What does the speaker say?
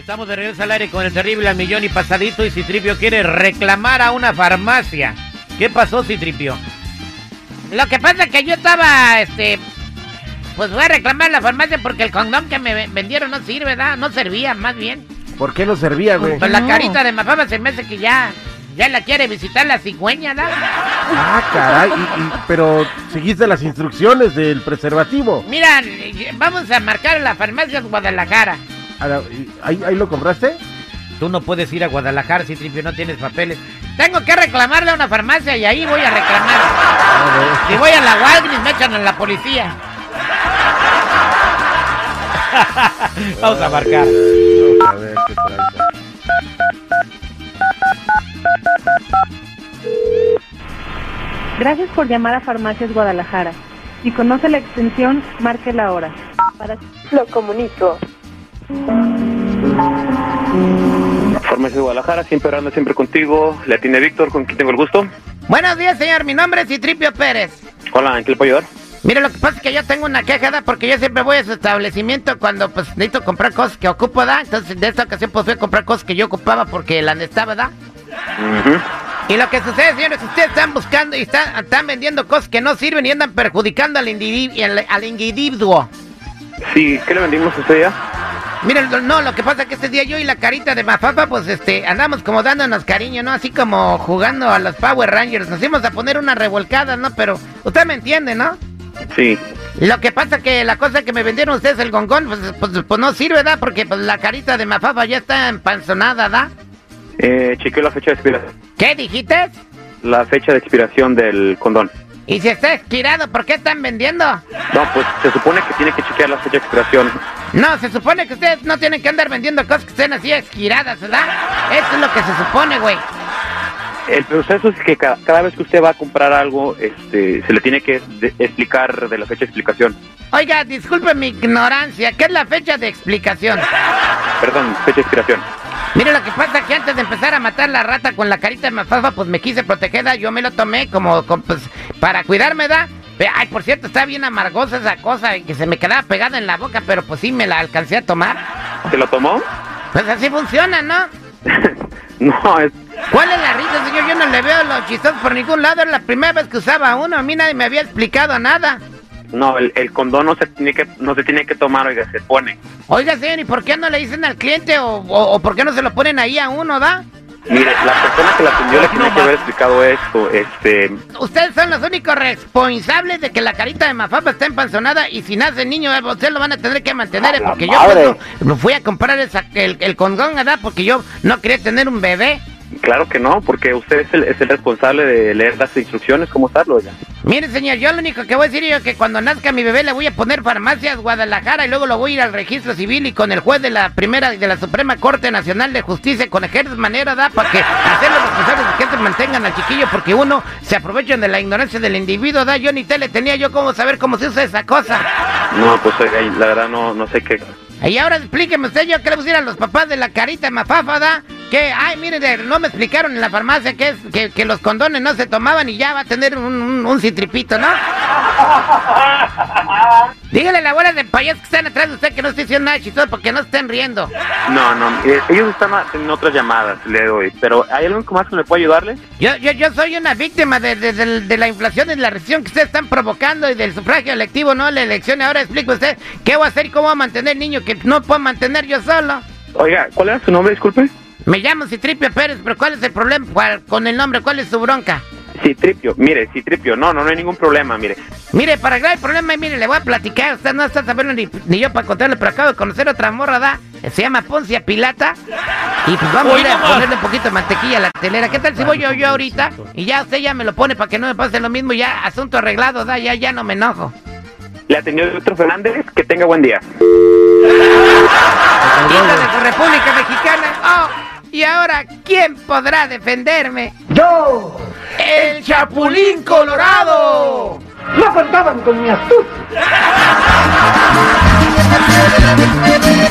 Estamos de regreso al aire con el terrible al millón y pasadito y Citripio quiere reclamar a una farmacia. ¿Qué pasó, Citripio? Lo que pasa es que yo estaba, este, pues voy a reclamar a la farmacia porque el condón que me vendieron no sirve, ¿verdad? No servía, más bien. ¿Por qué no servía, güey? Pues la carita de Mafama se me hace que ya, ya la quiere visitar la cigüeña, ¿no? Ah, caray, y- y- pero seguiste las instrucciones del preservativo. Mira, vamos a marcar a la farmacia Guadalajara. La- ¿Ahí, ahí lo compraste? Tú no puedes ir a Guadalajara, Citripio, no tienes papeles. Tengo que reclamarle a una farmacia y ahí voy a reclamar. Si voy a la Walgreens me echan a la policía. Vamos a marcar. Vamos a ver qué tranza. Gracias por llamar a Farmacias Guadalajara. Si conoce la extensión, marque la hora. Para lo comunico. Farmacia de Guadalajara, siempre ando siempre contigo. Le atiende Víctor, con quien tengo el gusto. Buenos días, señor. Mi nombre es Citripio Pérez. Hola, ¿en qué le puedo ayudar? Mire, lo que pasa es que yo tengo una quejada porque yo siempre voy a su establecimiento cuando pues necesito comprar cosas que ocupo, ¿da? Entonces, de esta ocasión pues fui a comprar cosas que yo ocupaba porque la necesitaba, ¿da? Y lo que sucede, señores, que ustedes están buscando y están, están vendiendo cosas que no sirven y andan perjudicando al, individu- al, al individuo. Sí, ¿qué le vendimos a usted ya? Miren, no, lo que pasa es que este día yo y la carita de Mafafa, pues este, andamos como dándonos cariño, ¿no? Así como jugando a los Power Rangers. Nos íbamos a poner una revolcada, ¿no? Pero usted me entiende, ¿no? Sí. Lo que pasa que la cosa que me vendieron ustedes, el gongón, pues, pues, pues no sirve, ¿da? Porque pues, la carita de Mafafa ya está empanzonada, ¿da? Eh, chequeó la fecha de expiración. ¿Qué dijiste? La fecha de expiración del condón. Y si está expirado, ¿por qué están vendiendo? No, pues se supone que tiene que chequear la fecha de expiración. No, se supone que ustedes no tienen que andar vendiendo cosas que estén así expiradas, ¿verdad? Eso es lo que se supone, güey. El proceso es que ca- cada vez que usted va a comprar algo, este, se le tiene que de- explicar de la fecha de explicación. Oiga, disculpe mi ignorancia, ¿qué es la fecha de explicación? Perdón, fecha de expiración. Mire, lo que pasa que antes de empezar a matar la rata con la carita de mafafa, pues me quise proteger, ¿da? yo me lo tomé como, como, pues, para cuidarme, ¿da? Ay, por cierto, está bien amargosa esa cosa y que se me quedaba pegada en la boca, pero pues sí me la alcancé a tomar. ¿Se lo tomó? Pues así funciona, ¿no? no, es, ¿Cuál es la risa, señor? Yo no le veo los chistosos por ningún lado. Era la primera vez que usaba uno. A mí nadie me había explicado nada. no, el, el condón no se tiene que, no se tiene que tomar, oiga, se pone. Oiga, señor, ¿y por qué no le dicen al cliente o, o- o por qué no se lo ponen ahí a uno, da? Mire, la persona que la atendió le tiene que haber explicado esto, este, Ustedes son los únicos responsables de que la carita de Mafafa está empanzonada y si nace el niño, eh, ustedes lo van a tener que mantener, eh, porque yo pues, no- fui a comprar esa- el, el condón, ¿verdad? Porque yo no quería tener un bebé. Claro que no, porque usted es el, es el responsable de leer las instrucciones, ¿cómo usarlo, oiga? Mire, señor, yo lo único que voy a decir yo es que cuando nazca mi bebé le voy a poner farmacias Guadalajara y luego lo voy a ir al registro civil y con el juez de la primera de la Suprema Corte Nacional de Justicia con ejército manera da para que hacer los responsables de que se mantengan al chiquillo porque uno se aprovechan de la ignorancia del individuo, da yo ni tele tenía yo cómo saber cómo se usa esa cosa. No, pues oiga, la verdad no, no sé qué. Y ahora explíqueme usted, yo que le pusiera a los papás de la carita mafafa, da, que, ay, mire, de- no me explicaron en la farmacia que es que, que los condones no se tomaban y ya va a tener un, un, un citripito, ¿no? Dígale a la abuela de payas que están atrás de usted que no estoy diciendo nada chistoso porque no estén riendo. No, no, ellos están en otras llamadas, le doy, pero ¿hay algo más que me pueda ayudarle? Yo, yo, yo soy una víctima de, de- de- de la inflación y la recesión que ustedes están provocando y del sufragio electivo, no la elección. Ahora explique usted qué voy a hacer y cómo voy a mantener el niño que no puedo mantener yo solo. Oiga, ¿cuál era su nombre, disculpe? Me llamo Citripio Pérez, pero ¿cuál es el problema ¿Cuál- con el nombre? ¿Cuál es su bronca? Citripio, mire, Citripio, no, no, no hay ningún problema, mire. Mire, para aclarar el problema, mire, le voy a platicar. Usted no está sabiendo ni, ni yo para contarle, pero acabo de conocer otra morra, ¿da? Se llama Poncia Pilata. Y pues vamos a ir a ponerle un poquito de mantequilla a la telera. ¿Qué tal si voy yo, yo ahorita? Y ya usted ya me lo pone para que no me pase lo mismo. Ya, asunto arreglado, ¿da? Ya, ya no me enojo. Le atendió Víctor Fernández, que tenga buen día. Hija de su República Mexicana. Oh, y ahora, ¿quién podrá defenderme? ¡Yo! ¡El Chapulín Colorado! No contaban con mi astucia.